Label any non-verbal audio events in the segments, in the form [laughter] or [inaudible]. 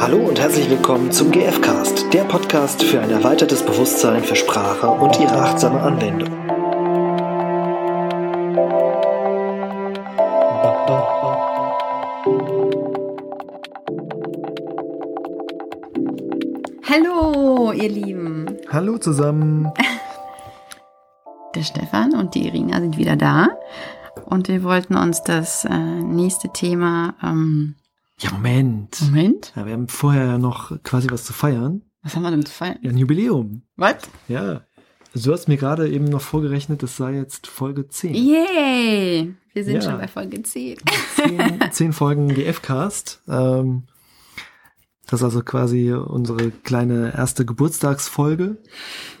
Hallo und herzlich willkommen zum GFcast, der Podcast für ein erweitertes Bewusstsein für Sprache und ihre achtsame Anwendung. Hallo, ihr Lieben. Hallo zusammen. Der Stefan und die Irina sind wieder da. Und wir wollten uns das äh, nächste Thema. Ähm, Ja, Moment. Moment. Ja, wir haben vorher noch quasi was zu feiern. Was haben wir denn zu feiern? Ja, ein Jubiläum. Was? Ja. Also du hast mir gerade eben noch vorgerechnet, das sei jetzt Folge 10. Yay! Wir sind Ja. schon bei Folge 10. Zehn, zehn Folgen GF-Cast. Ähm, das ist also quasi unsere kleine erste Geburtstagsfolge.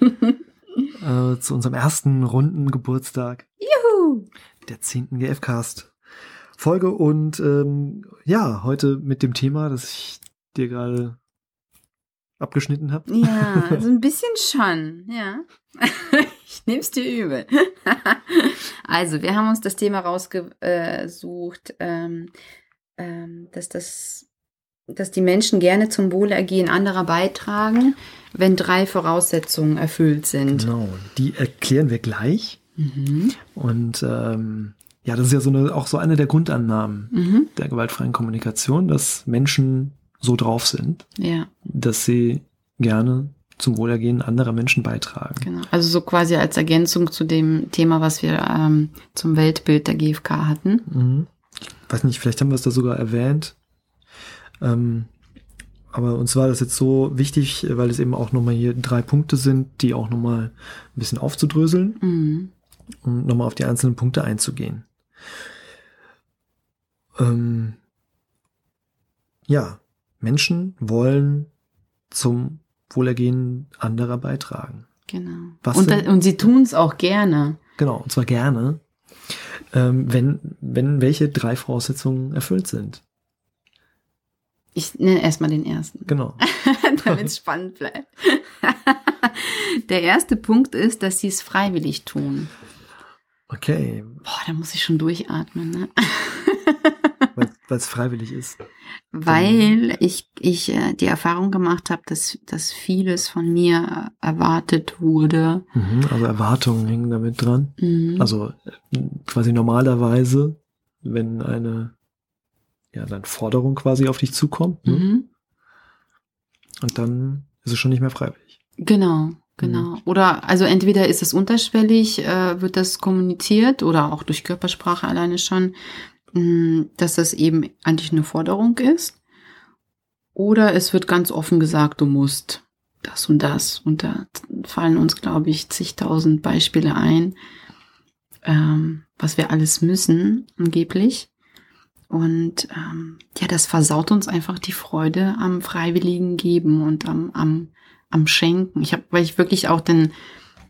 [laughs] äh, zu unserem ersten runden Geburtstag. Juhu! der 10. GFcast Folge und ähm, ja, heute mit dem Thema, das ich dir gerade abgeschnitten habe. Ja, [laughs] so ein bisschen schon, ja. [laughs] ich nehm's dir übel. [laughs] also, wir haben uns das Thema rausgesucht, ähm, ähm, dass das dass die Menschen gerne zum Wohlergehen anderer beitragen, wenn drei Voraussetzungen erfüllt sind. Genau, die erklären wir gleich. Mhm. Und ähm, ja, das ist ja so eine, auch so eine der Grundannahmen Mhm. der gewaltfreien Kommunikation, dass Menschen so drauf sind, Ja, dass sie gerne zum Wohlergehen anderer Menschen beitragen. genau. Also so quasi als Ergänzung zu dem Thema, was wir ähm, zum Weltbild der GfK hatten. Mhm. Weiß nicht, vielleicht haben wir es da sogar erwähnt. Ähm, aber uns war das jetzt so wichtig, weil es eben auch nochmal hier drei Punkte sind, die auch nochmal ein bisschen aufzudröseln Mhm. und nochmal auf die einzelnen Punkte einzugehen. Ähm, ja, Menschen wollen zum Wohlergehen anderer beitragen. Genau. Was und, da, und sie tun es auch gerne. Genau, und zwar gerne, ähm, wenn, wenn welche drei Voraussetzungen erfüllt sind. Ich nenne erstmal den ersten, Genau. [laughs] damit es spannend bleibt. [laughs] Der erste Punkt ist, dass sie es freiwillig tun. Okay, Boah, da muss ich schon durchatmen, ne? weil es [laughs] freiwillig ist. Weil ich, ich äh, die Erfahrung gemacht habe, dass, dass vieles von mir äh, erwartet wurde. Mhm, also Erwartungen hängen damit dran. Mhm. Also quasi normalerweise, wenn eine ja dann Forderung quasi auf dich zukommt, ne? mhm. und dann ist es schon nicht mehr freiwillig. Genau, genau. Oder also entweder ist es unterschwellig, äh, wird das kommuniziert oder auch durch Körpersprache alleine schon, mh, dass das eben eigentlich eine Forderung ist. Oder es wird ganz offen gesagt, du musst das und das. Und da fallen uns, glaube ich, zigtausend Beispiele ein, ähm, was wir alles müssen, angeblich. Und ähm, ja, das versaut uns einfach die Freude am freiwilligen Geben und am, am, am Schenken. Ich habe, weil ich wirklich auch den,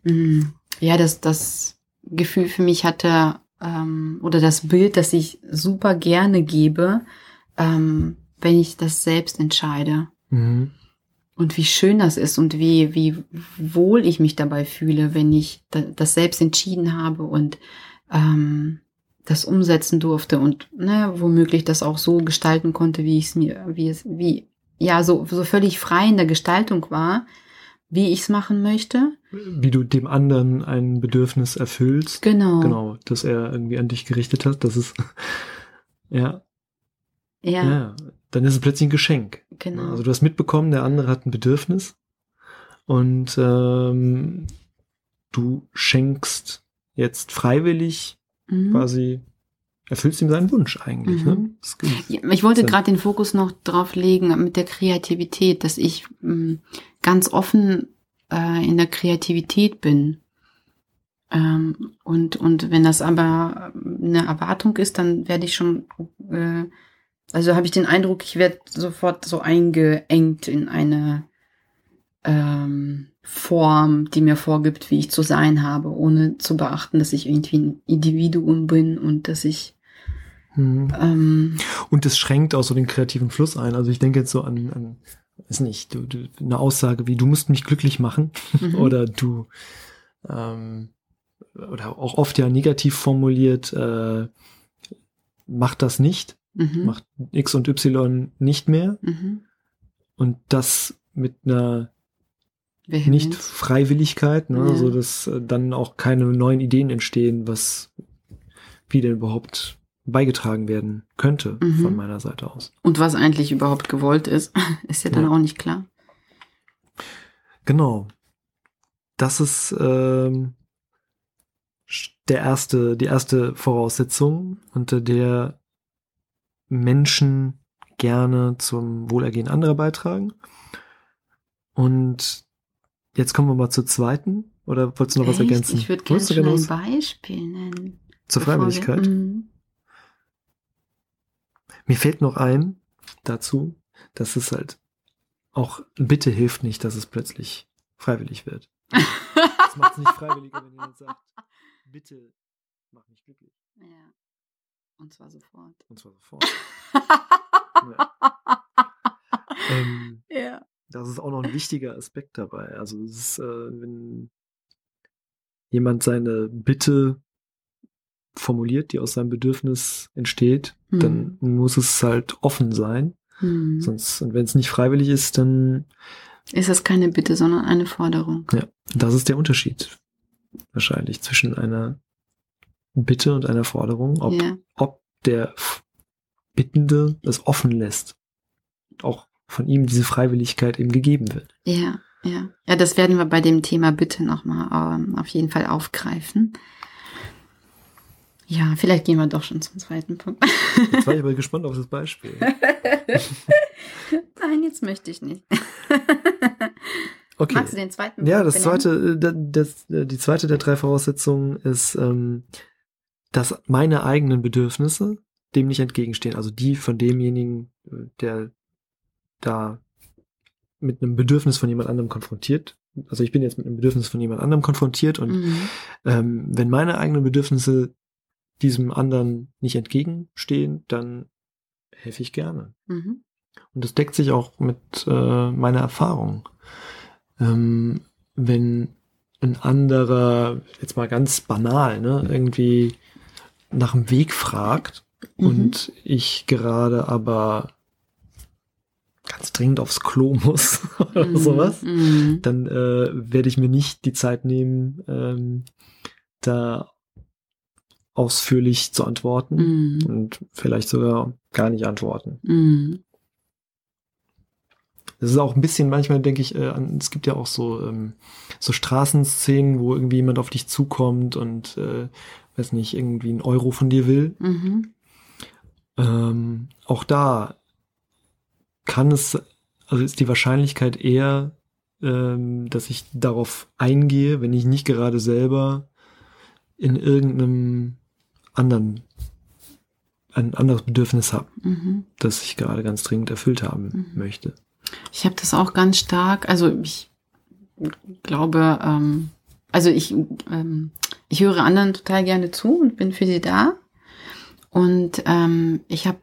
mh, ja, das, das Gefühl für mich hatte, ähm, oder das Bild, dass ich super gerne gebe, ähm, wenn ich das selbst entscheide. Mhm. Und wie schön das ist und wie, wie wohl ich mich dabei fühle, wenn ich da, das selbst entschieden habe und ähm, das umsetzen durfte und ne, womöglich das auch so gestalten konnte, wie ich es mir, wie es, wie, ja, so, so völlig frei in der Gestaltung war, wie ich es machen möchte. Wie du dem anderen ein Bedürfnis erfüllst. Genau. Genau, dass er irgendwie an dich gerichtet hat. Das ist [laughs] ja, Ja, ja, dann ist es plötzlich ein Geschenk. genau. Also du hast mitbekommen, der andere hat ein Bedürfnis und ähm, du schenkst jetzt freiwillig Mhm. quasi, erfüllst ihm seinen Wunsch eigentlich. Ne? Mhm. Ja, Ich wollte gerade den Fokus noch drauf legen mit der Kreativität, dass ich mh, ganz offen äh, in der Kreativität bin. Ähm, und, und wenn das aber eine Erwartung ist, dann werde ich schon, äh, also habe ich den Eindruck, ich werde sofort so eingeengt in eine ähm, Form, die mir vorgibt, wie ich zu sein habe, ohne zu beachten, dass ich irgendwie ein Individuum bin und dass ich Mhm. ähm, Und es schränkt auch so den kreativen Fluss ein. Also ich denke jetzt so an, an ist nicht, du, du, eine Aussage wie, du musst mich glücklich machen mhm. [laughs] oder du, ähm, oder auch oft ja negativ formuliert, äh, mach das nicht, Mhm. macht X und Y nicht mehr. Mhm. und das mit einer Vehemenz. Nicht-Freiwilligkeit, ne, Ja. so dass äh, dann auch keine neuen Ideen entstehen, was wie denn überhaupt beigetragen werden könnte Mhm. von meiner Seite aus. Und was eigentlich überhaupt gewollt ist, [laughs] ist ja dann Ja. auch nicht klar. Genau. Das ist ähm, der erste, die erste Voraussetzung, unter der Menschen gerne zum Wohlergehen anderer beitragen. Und jetzt kommen wir mal zur zweiten. Oder wolltest du noch was Echt? ergänzen? Ich würde gerne ein was Beispiel nennen. zur bevor wir- Freiwilligkeit? Mhm. Mir fällt noch ein dazu, dass es halt auch Bitte hilft nicht, dass es plötzlich freiwillig wird. Das macht es nicht freiwilliger, wenn jemand sagt, bitte mach mich glücklich. ja. Und zwar sofort. Und zwar sofort. Ähm, [laughs] ja. das ist auch noch ein wichtiger Aspekt dabei. Also es ist, äh, wenn jemand seine Bitte formuliert, die aus seinem Bedürfnis entsteht, dann muss es halt offen sein. Mhm. Sonst, und wenn es nicht freiwillig ist, dann Ist das keine Bitte, sondern eine Forderung. Ja, das ist der Unterschied wahrscheinlich zwischen einer Bitte und einer Forderung, ob, Ja. ob der Bittende es offen lässt. Auch von ihm diese Freiwilligkeit eben gegeben wird. Ja, ja. Ja, das werden wir bei dem Thema Bitte nochmal ähm, auf jeden Fall aufgreifen. Ja, vielleicht gehen wir doch schon zum zweiten Punkt. Jetzt war ich [laughs] aber gespannt auf das Beispiel. Nein, jetzt möchte ich nicht. Okay. Magst du den zweiten Ja, Punkt das benennen? zweite, äh, da- das, äh, die zweite der drei Voraussetzungen ist, ähm, dass meine eigenen Bedürfnisse dem nicht entgegenstehen. Also die von demjenigen, äh, der da mit einem Bedürfnis von jemand anderem konfrontiert. Also ich bin jetzt mit einem Bedürfnis von jemand anderem konfrontiert und Mhm. ähm, wenn meine eigenen Bedürfnisse diesem anderen nicht entgegenstehen, dann helfe ich gerne. Mhm. Und das deckt sich auch mit äh, meiner Erfahrung. Ähm, wenn ein anderer, jetzt mal ganz banal, ne, irgendwie nach dem Weg fragt Mhm. und ich gerade aber ganz dringend aufs Klo muss [laughs] oder Mhm. sowas, Mhm. dann äh, werde ich mir nicht die Zeit nehmen, ähm, da ausführlich zu antworten Mhm. und vielleicht sogar gar nicht antworten. Mhm. Das ist auch ein bisschen, manchmal denke ich, äh, es gibt ja auch so, ähm, so Straßenszenen, wo irgendwie jemand auf dich zukommt und, äh, weiß nicht, irgendwie einen Euro von dir will. Mhm. Ähm, auch da kann es, also ist die Wahrscheinlichkeit eher, ähm, dass ich darauf eingehe, wenn ich nicht gerade selber in irgendeinem anderen, ein anderes Bedürfnis habe, Mhm. das ich gerade ganz dringend erfüllt haben Mhm. möchte. Ich habe das auch ganz stark, also ich glaube, ähm, also ich, ähm, ich höre anderen total gerne zu und bin für sie da. Und ähm, ich habe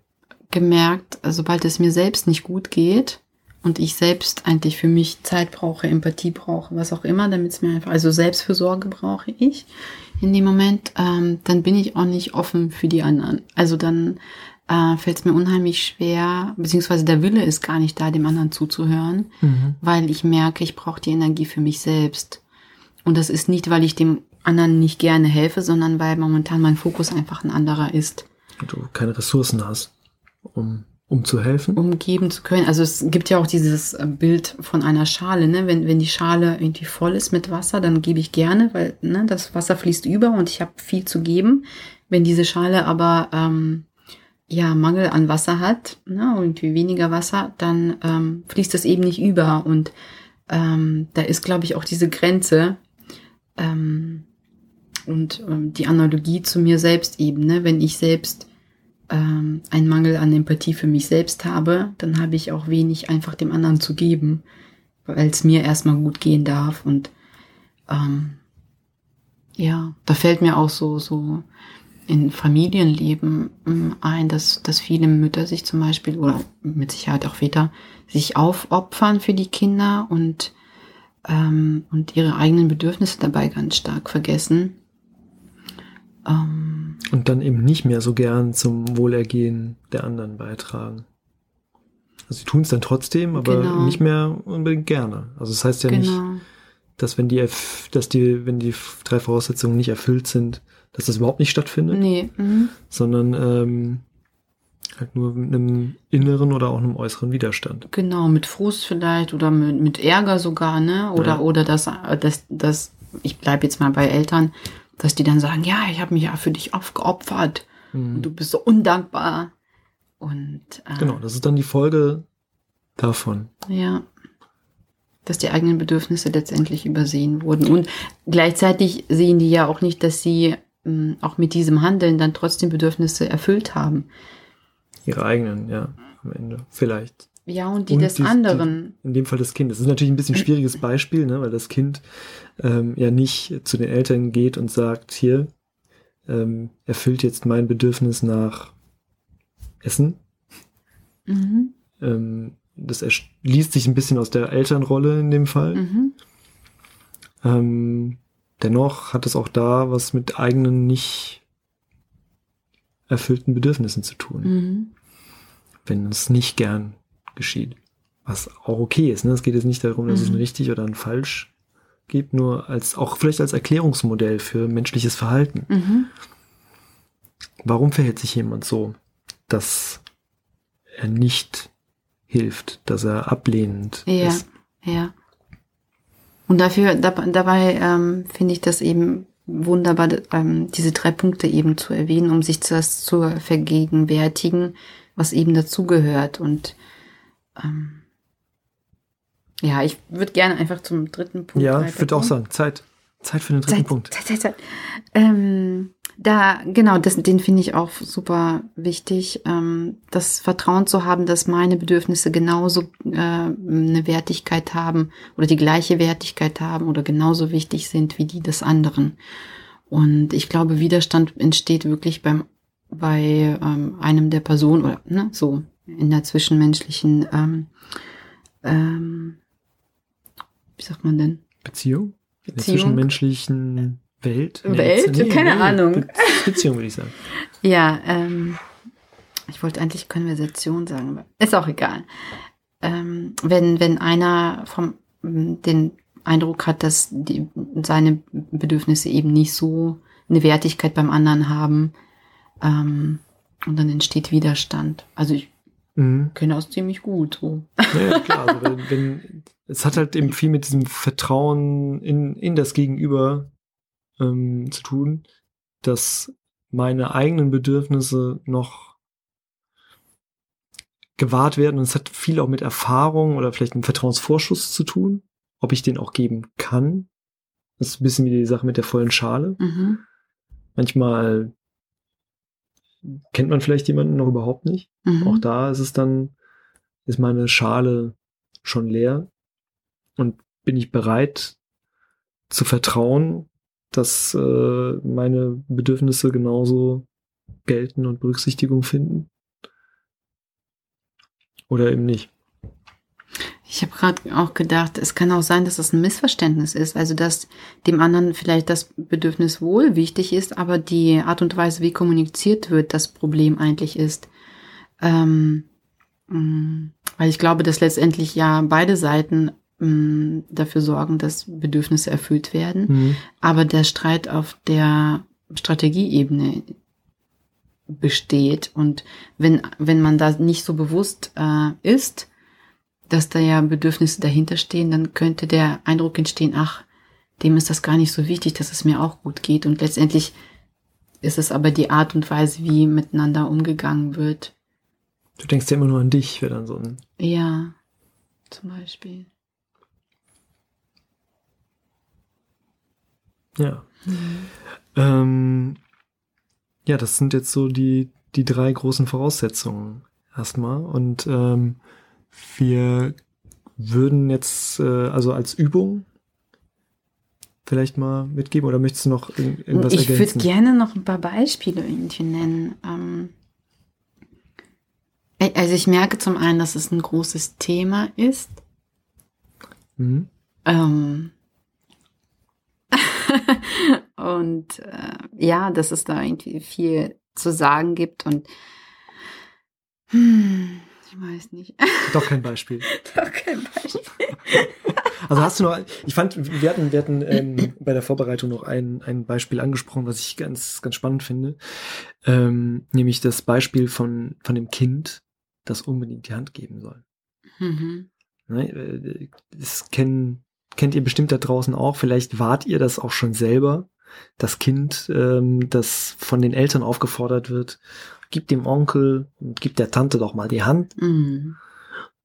gemerkt, sobald es mir selbst nicht gut geht und ich selbst eigentlich für mich Zeit brauche, Empathie brauche, was auch immer, damit es mir einfach, also Selbstfürsorge brauche ich in dem Moment, ähm, dann bin ich auch nicht offen für die anderen. Also dann äh, fällt es mir unheimlich schwer, beziehungsweise der Wille ist gar nicht da, dem anderen zuzuhören, Mhm. weil ich merke, ich brauche die Energie für mich selbst. Und das ist nicht, weil ich dem anderen nicht gerne helfe, sondern weil momentan mein Fokus einfach ein anderer ist, Und du keine Ressourcen hast, um, um zu helfen. um geben zu können. Also es gibt ja auch dieses äh, Bild von einer Schale, ne? Wenn, wenn die Schale irgendwie voll ist mit Wasser, dann gebe ich gerne, weil ne, das Wasser fließt über und ich habe viel zu geben. Wenn diese Schale aber ähm, ja Mangel an Wasser hat, ne, irgendwie weniger Wasser, dann ähm, fließt das eben nicht über. Und ähm, da ist, glaube ich, auch diese Grenze ähm, und ähm, die Analogie zu mir selbst eben, ne? wenn ich selbst ähm, einen Mangel an Empathie für mich selbst habe, dann habe ich auch wenig einfach dem anderen zu geben, weil es mir erstmal gut gehen darf. Und ähm, ja, da fällt mir auch so, so in Familienleben ähm, ein, dass, dass viele Mütter sich zum Beispiel, oder mit Sicherheit auch Väter, sich aufopfern für die Kinder und, ähm, und ihre eigenen Bedürfnisse dabei ganz stark vergessen. Ähm, Und dann eben nicht mehr so gern zum Wohlergehen der anderen beitragen. Also sie tun es dann trotzdem, aber Genau. nicht mehr unbedingt gerne. Also das heißt ja nicht, genau. dass wenn die, dass die, wenn die drei Voraussetzungen nicht erfüllt sind, dass das überhaupt nicht stattfindet, Nee. Mhm. sondern ähm, halt nur mit einem inneren oder auch einem äußeren Widerstand. Genau, mit Frust vielleicht oder mit, mit Ärger sogar, ne? Oder, Ja. oder das, das, das, ich bleib jetzt mal bei Eltern, dass die dann sagen, ja, ich habe mich ja für dich aufgeopfert und du bist so undankbar. Und äh, Genau, das ist dann die Folge davon. ja, dass die eigenen Bedürfnisse letztendlich übersehen wurden. Und gleichzeitig sehen die ja auch nicht, dass sie mh, auch mit diesem Handeln dann trotzdem Bedürfnisse erfüllt haben. Ihre eigenen, ja, am Ende. Vielleicht. Ja, und die Und des die- die- anderen. In dem Fall des Kindes. Das ist natürlich ein bisschen ein [clears throat] schwieriges Beispiel, ne, weil das Kind ähm, ja nicht zu den Eltern geht und sagt, hier, ähm, erfüllt jetzt mein Bedürfnis nach Essen. Mhm. Ähm, das erschließt sich ein bisschen aus der Elternrolle in dem Fall. Mhm. Ähm, dennoch hat es auch da was mit eigenen nicht erfüllten Bedürfnissen zu tun, Mhm. wenn es nicht gern geschieht. Was auch okay ist. Ne? Es geht jetzt nicht darum, dass es Mhm. ein richtig oder ein falsch gibt, nur als auch vielleicht als Erklärungsmodell für menschliches Verhalten. Mhm. Warum verhält sich jemand so, dass er nicht hilft, dass er ablehnend Ja, ist? ja. Und dafür, dab- dabei ähm, finde ich das eben wunderbar, ähm, diese drei Punkte eben zu erwähnen, um sich das zu vergegenwärtigen, was eben dazugehört. Und ähm, ja, ich würde gerne einfach zum dritten Punkt. Ja, ich würde auch sagen, Zeit. Zeit für den dritten Zeit, Punkt. Zeit, Zeit, Zeit. Ähm, da, genau, das, den finde ich auch super wichtig, ähm, das Vertrauen zu haben, dass meine Bedürfnisse genauso äh, eine Wertigkeit haben oder die gleiche Wertigkeit haben oder genauso wichtig sind wie die des anderen. Und ich glaube, Widerstand entsteht wirklich beim bei ähm, einem der Personen oder ne, so in der zwischenmenschlichen ähm, ähm, wie sagt man denn? Beziehung? In der Beziehung. zwischenmenschlichen Welt? Welt? Keine Ahnung. Be Beziehung würde ich sagen. Ja, ähm, ich wollte eigentlich Konversation sagen, aber ist auch egal. Ähm, wenn, wenn einer vom, den Eindruck hat, dass die, seine Bedürfnisse eben nicht so eine Wertigkeit beim anderen haben, ähm, und dann entsteht Widerstand. Also ich Mhm. kenne das ziemlich gut. So. Ja, klar. Also wenn, wenn, es hat halt eben viel mit diesem Vertrauen in, in das Gegenüber ähm, zu tun, dass meine eigenen Bedürfnisse noch gewahrt werden. Und es hat viel auch mit Erfahrung oder vielleicht einem Vertrauensvorschuss zu tun, ob ich den auch geben kann. Das ist ein bisschen wie die Sache mit der vollen Schale. Mhm. Manchmal kennt man vielleicht jemanden noch überhaupt nicht. Mhm. Auch da ist es dann, ist meine Schale schon leer und bin ich bereit zu vertrauen, dass äh, meine Bedürfnisse genauso gelten und Berücksichtigung finden? Oder eben nicht. Ich habe gerade auch gedacht, es kann auch sein, dass das ein Missverständnis ist. Also, dass dem anderen vielleicht das Bedürfnis wohl wichtig ist, aber die Art und Weise, wie kommuniziert wird, das Problem eigentlich ist. Ähm, mh, weil ich glaube, dass letztendlich ja beide Seiten mh, dafür sorgen, dass Bedürfnisse erfüllt werden. Mhm. Aber der Streit auf der Strategieebene besteht. Und wenn, wenn man da nicht so bewusst äh, ist, dass da ja Bedürfnisse dahinter stehen, dann könnte der Eindruck entstehen, ach, dem ist das gar nicht so wichtig, dass es mir auch gut geht. Und letztendlich ist es aber die Art und Weise, wie miteinander umgegangen wird. Du denkst ja immer nur an dich, wäre dann so ein. Ja, zum Beispiel. Ja. Ähm, ja, das sind jetzt so die, die drei großen Voraussetzungen erstmal. Und ähm, wir würden jetzt, äh, also als Übung vielleicht mal mitgeben oder möchtest du noch irg irgendwas ich würde ergänzen? gerne noch ein paar Beispiele irgendwie nennen. Ähm, äh, also ich merke zum einen, dass es ein großes Thema ist. Mhm. Ähm [laughs] und äh, ja, dass es da irgendwie viel zu sagen gibt und hm, Ich weiß nicht. Doch kein Beispiel. [laughs] Doch kein Beispiel. [laughs] Also hast du noch, ich fand, wir hatten, wir hatten ähm, bei der Vorbereitung noch ein, ein Beispiel angesprochen, was ich ganz, ganz spannend finde. Ähm, nämlich das Beispiel von, von dem Kind, das unbedingt die Hand geben soll. Mhm. Ne, äh, Das kennen, kennt ihr bestimmt da draußen auch. Vielleicht wart ihr das auch schon selber. Das Kind, ähm, das von den Eltern aufgefordert wird, gib dem Onkel und gib der Tante doch mal die Hand. Mhm.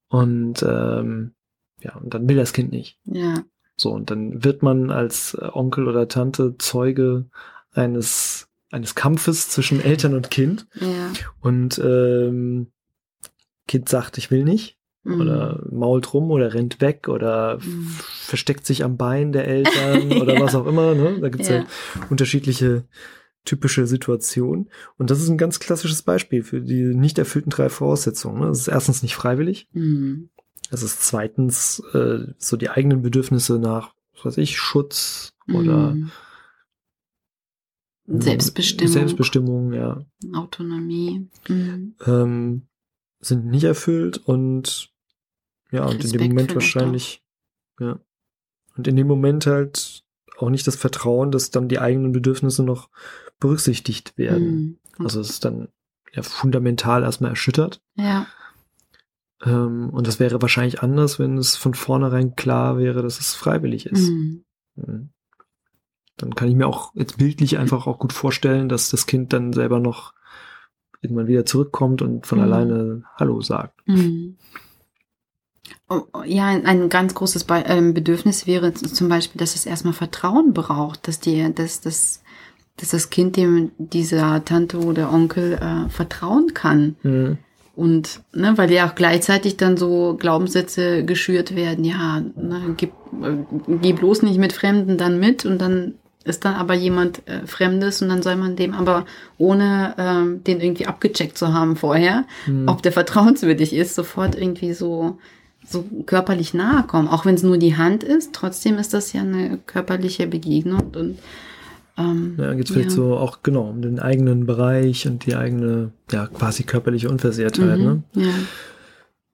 Und ähm, ja, und dann will das Kind nicht. Ja. So, und dann wird man als äh, Onkel oder Tante Zeuge eines, eines Kampfes zwischen Eltern und Kind. Ja. Und ähm, Kind sagt, ich will nicht. Mhm. Oder mault rum oder rennt weg oder Mhm. versteckt sich am Bein der [laughs] Eltern oder Ja. was auch immer. Ne? Da gibt's ja. Ja. unterschiedliche typische Situationen. Und das ist ein ganz klassisches Beispiel für die nicht erfüllten drei Voraussetzungen. Ne? Das ist erstens nicht freiwillig. Mhm. Es ist zweitens äh, so die eigenen Bedürfnisse nach, was weiß ich, Schutz oder Mhm. Selbstbestimmung, Selbstbestimmung, ja, Autonomie. Mhm. ähm, sind nicht erfüllt und ja, und in dem Moment vielleicht wahrscheinlich, ja. Und in dem Moment halt auch nicht das Vertrauen, dass dann die eigenen Bedürfnisse noch berücksichtigt werden. Mhm. Also es ist dann ja fundamental erstmal erschüttert. Ja. Ähm, und das wäre wahrscheinlich anders, wenn es von vornherein klar wäre, dass es freiwillig ist. Mhm. Mhm. Dann kann ich mir auch jetzt bildlich einfach auch gut vorstellen, dass das Kind dann selber noch irgendwann wieder zurückkommt und von Mhm. alleine Hallo sagt. Ja, ein, ganz großes ähm, Bedürfnis wäre zum Beispiel, dass es erstmal Vertrauen braucht, dass die, dass, dass, dass das Kind dem dieser Tante oder Onkel äh, vertrauen kann. Mhm. Und, ne, weil ja auch gleichzeitig dann so Glaubenssätze geschürt werden, ja, ne, gib, äh, geh bloß nicht mit Fremden dann mit und dann ist dann aber jemand äh, Fremdes und dann soll man dem aber, ohne ähm, den irgendwie abgecheckt zu haben vorher, Mhm. ob der vertrauenswürdig ist, sofort irgendwie so, so körperlich nahe kommen. Auch wenn es nur die Hand ist, trotzdem ist das ja eine körperliche Begegnung und ähm, Ja, geht vielleicht ja. so auch genau um den eigenen Bereich und die eigene, ja, quasi körperliche Unversehrtheit, ne? mhm, ja.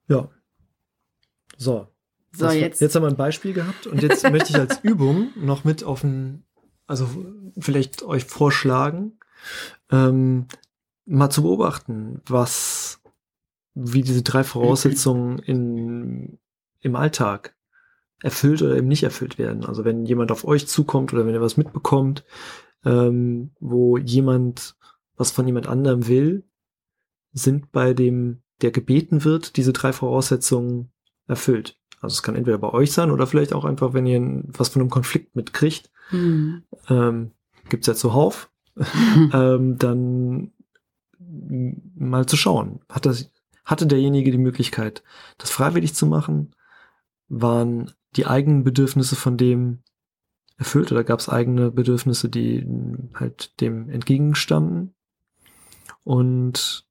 Ja. So. So, Das- jetzt. Jetzt haben wir ein Beispiel gehabt und jetzt [laughs] möchte ich als Übung noch mit auf ein, also vielleicht euch vorschlagen, ähm, mal zu beobachten, was, wie diese drei Voraussetzungen in, im Alltag erfüllt oder eben nicht erfüllt werden. Also wenn jemand auf euch zukommt oder wenn ihr was mitbekommt, ähm, wo jemand was von jemand anderem will, sind bei dem, der gebeten wird, diese drei Voraussetzungen erfüllt. Also es kann entweder bei euch sein oder vielleicht auch einfach, wenn ihr was von einem Konflikt mitkriegt, Mhm. ähm, gibt's ja zuhauf, [laughs] ähm, dann mal zu schauen. Hat das, hatte derjenige die Möglichkeit, das freiwillig zu machen? Waren die eigenen Bedürfnisse von dem erfüllt oder gab es eigene Bedürfnisse, die halt dem entgegenstanden? Und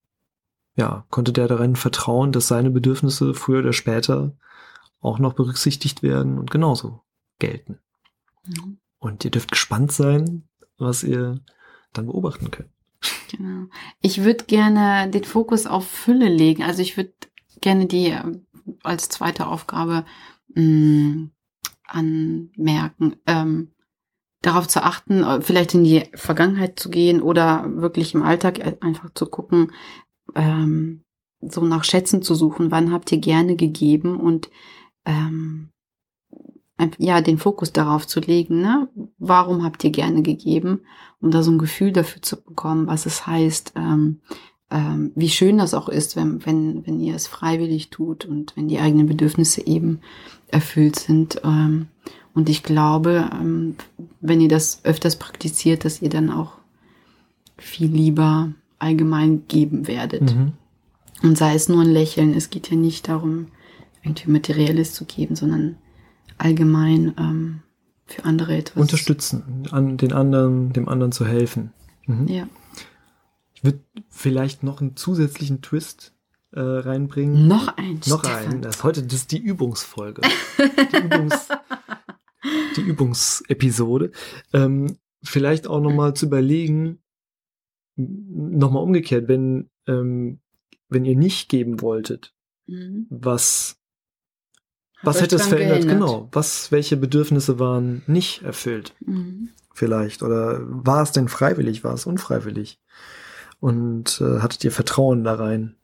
ja, konnte der darin vertrauen, dass seine Bedürfnisse früher oder später auch noch berücksichtigt werden und genauso gelten? Mhm. Und ihr dürft gespannt sein, was ihr dann beobachten könnt. Genau. Ich würde gerne den Fokus auf Fülle legen. Also ich würde gerne die äh, als zweite Aufgabe mh, anmerken, ähm, darauf zu achten, äh, vielleicht in die Vergangenheit zu gehen oder wirklich im Alltag äh, einfach zu gucken, ähm, so nach Schätzen zu suchen. Wann habt ihr gerne gegeben und ähm, ja, den Fokus darauf zu legen, ne? Warum habt ihr gerne gegeben? um da so ein Gefühl dafür zu bekommen, was es heißt, ähm, ähm, wie schön das auch ist, wenn, wenn, wenn ihr es freiwillig tut und wenn die eigenen Bedürfnisse eben erfüllt sind. Ähm, und ich glaube, ähm, wenn ihr das öfters praktiziert, dass ihr dann auch viel lieber allgemein geben werdet. Mhm. Und sei es nur ein Lächeln, es geht ja nicht darum, irgendwie Materielles zu geben, sondern allgemein ähm, für andere etwas. Unterstützen, an den anderen, dem anderen zu helfen. Mhm. Ja. Ich würde vielleicht noch einen zusätzlichen Twist äh, reinbringen. Noch ein Noch Stefan. einen. Das ist heute das ist die Übungsfolge. Die, [laughs] Übungs, die Übungsepisode. Ähm, vielleicht auch nochmal zu überlegen, nochmal umgekehrt, wenn, ähm, wenn ihr nicht geben wolltet, mhm. was was hätte es verändert? Geändert. Genau. Was, welche Bedürfnisse waren nicht erfüllt? Mhm. Vielleicht. Oder war es denn freiwillig? War es unfreiwillig? Und äh, hattet ihr Vertrauen da rein,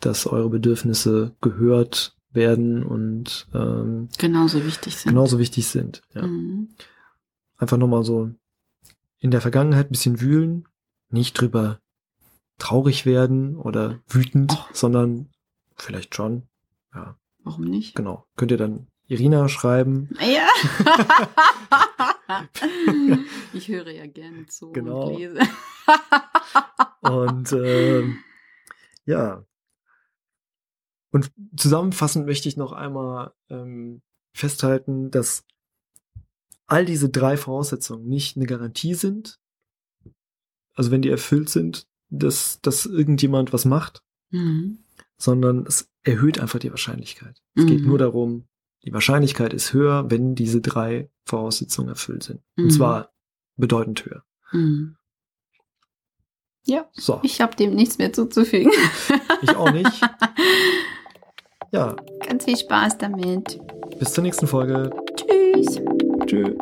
dass eure Bedürfnisse gehört werden und ähm, genauso wichtig sind. Genauso wichtig sind. Ja. Mhm. Einfach nochmal so in der Vergangenheit ein bisschen wühlen, nicht drüber traurig werden oder wütend, oh. sondern vielleicht schon. Ja. Warum nicht? Genau. Könnt ihr dann Irina schreiben. Ja. [laughs] ich höre ja gerne zu genau. und lese. und äh, ja. Und zusammenfassend möchte ich noch einmal ähm, festhalten, dass all diese drei Voraussetzungen nicht eine Garantie sind. Also wenn die erfüllt sind, dass, dass irgendjemand was macht, mhm. sondern es erhöht einfach die Wahrscheinlichkeit. Es mhm. geht nur darum, die Wahrscheinlichkeit ist höher, wenn diese drei Voraussetzungen erfüllt sind. Mhm. Und zwar bedeutend höher. Mhm. Ja, so. ich habe dem nichts mehr zuzufügen. [laughs] ich auch nicht. Ja. Ganz viel Spaß damit. Bis zur nächsten Folge. Tschüss. Tschüss.